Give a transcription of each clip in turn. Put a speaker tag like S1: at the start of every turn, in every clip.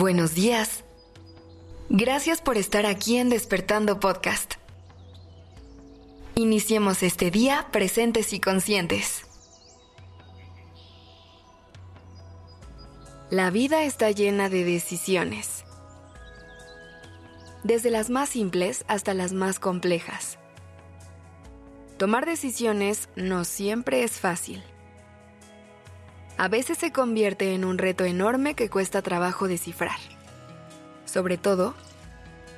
S1: Buenos días. Gracias por estar aquí en Despertando Podcast. Iniciemos este día presentes y conscientes. La vida está llena de decisiones, desde las más simples hasta las más complejas. Tomar decisiones no siempre es fácil a veces se convierte en un reto enorme que cuesta trabajo descifrar. Sobre todo,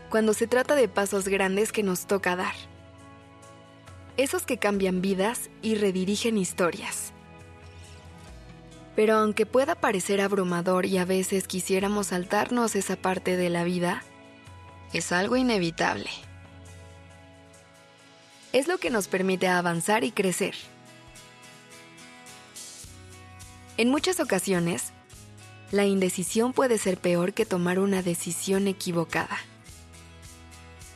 S1: cuando se trata de pasos grandes que nos toca dar. Esos que cambian vidas y redirigen historias. Pero aunque pueda parecer abrumador y a veces quisiéramos saltarnos esa parte de la vida, es algo inevitable. Es lo que nos permite avanzar y crecer. En muchas ocasiones, la indecisión puede ser peor que tomar una decisión equivocada.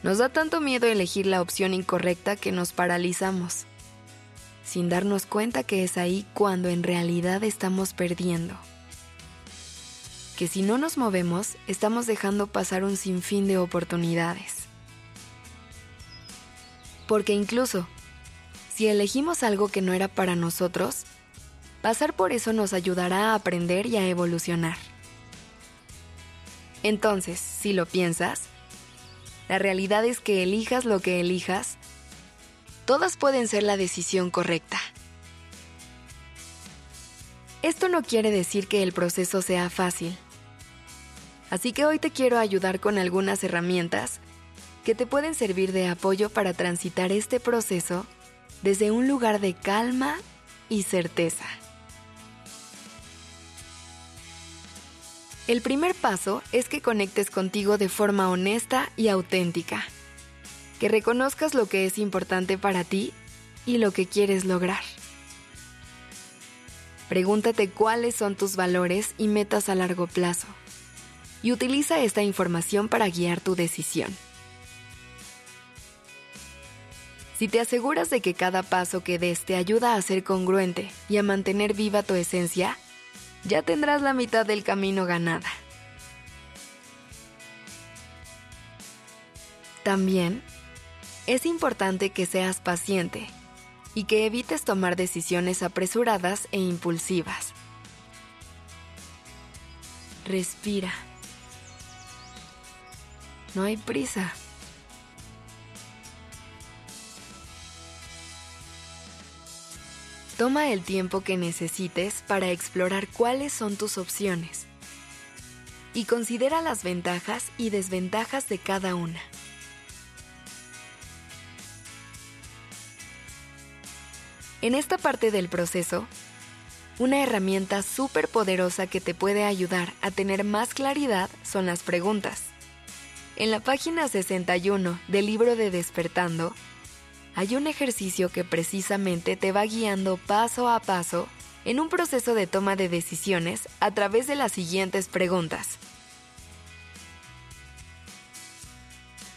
S1: Nos da tanto miedo elegir la opción incorrecta que nos paralizamos, sin darnos cuenta que es ahí cuando en realidad estamos perdiendo. Que si no nos movemos, estamos dejando pasar un sinfín de oportunidades. Porque incluso, si elegimos algo que no era para nosotros, Pasar por eso nos ayudará a aprender y a evolucionar. Entonces, si lo piensas, la realidad es que elijas lo que elijas, todas pueden ser la decisión correcta. Esto no quiere decir que el proceso sea fácil. Así que hoy te quiero ayudar con algunas herramientas que te pueden servir de apoyo para transitar este proceso desde un lugar de calma y certeza. El primer paso es que conectes contigo de forma honesta y auténtica, que reconozcas lo que es importante para ti y lo que quieres lograr. Pregúntate cuáles son tus valores y metas a largo plazo y utiliza esta información para guiar tu decisión. Si te aseguras de que cada paso que des te ayuda a ser congruente y a mantener viva tu esencia, ya tendrás la mitad del camino ganada. También es importante que seas paciente y que evites tomar decisiones apresuradas e impulsivas. Respira. No hay prisa. Toma el tiempo que necesites para explorar cuáles son tus opciones y considera las ventajas y desventajas de cada una. En esta parte del proceso, una herramienta súper poderosa que te puede ayudar a tener más claridad son las preguntas. En la página 61 del libro de Despertando, hay un ejercicio que precisamente te va guiando paso a paso en un proceso de toma de decisiones a través de las siguientes preguntas.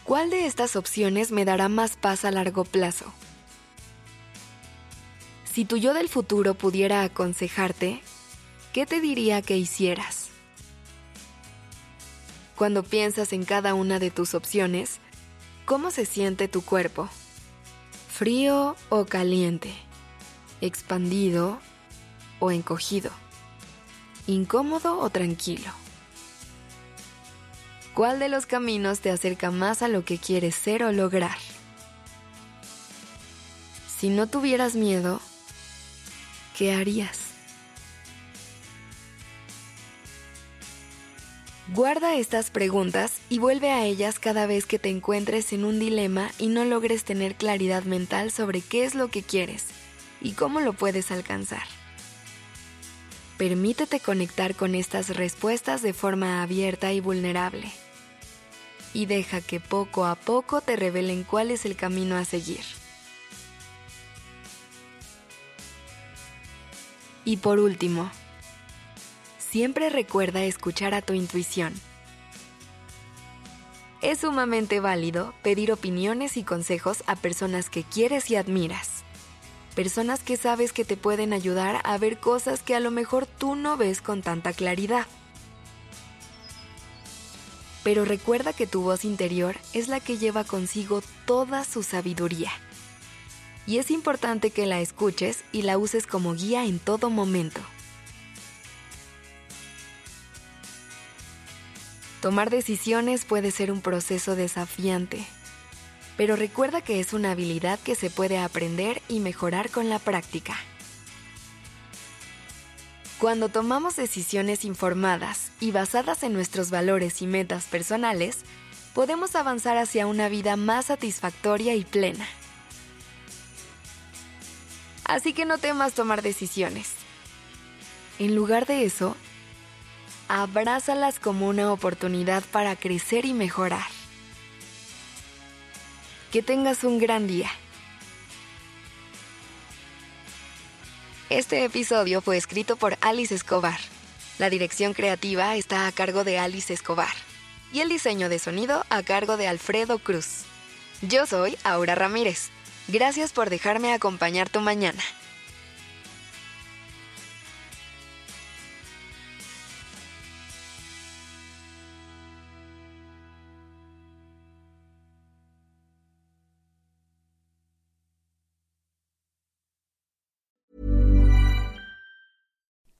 S1: ¿Cuál de estas opciones me dará más paz a largo plazo? Si tu yo del futuro pudiera aconsejarte, ¿qué te diría que hicieras? Cuando piensas en cada una de tus opciones, ¿cómo se siente tu cuerpo? Frío o caliente, expandido o encogido, incómodo o tranquilo. ¿Cuál de los caminos te acerca más a lo que quieres ser o lograr? Si no tuvieras miedo, ¿qué harías? Guarda estas preguntas y vuelve a ellas cada vez que te encuentres en un dilema y no logres tener claridad mental sobre qué es lo que quieres y cómo lo puedes alcanzar. Permítete conectar con estas respuestas de forma abierta y vulnerable. Y deja que poco a poco te revelen cuál es el camino a seguir. Y por último, siempre recuerda escuchar a tu intuición. Es sumamente válido pedir opiniones y consejos a personas que quieres y admiras. Personas que sabes que te pueden ayudar a ver cosas que a lo mejor tú no ves con tanta claridad. pero recuerda que tu voz interior es la que lleva consigo toda su sabiduría. Y es importante que la escuches y la uses como guía en todo momento. Tomar decisiones puede ser un proceso desafiante, pero recuerda que es una habilidad que se puede aprender y mejorar con la práctica. Cuando tomamos decisiones informadas y basadas en nuestros valores y metas personales, podemos avanzar hacia una vida más satisfactoria y plena. Así que no temas tomar decisiones. En lugar de eso, abrázalas como una oportunidad para crecer y mejorar. Que tengas un gran día. Este episodio fue escrito por Alice Escobar. La dirección creativa está a cargo de Alice Escobar y el diseño de sonido a cargo de Alfredo Cruz. Yo soy Aura Ramírez. Gracias por dejarme acompañar tu mañana.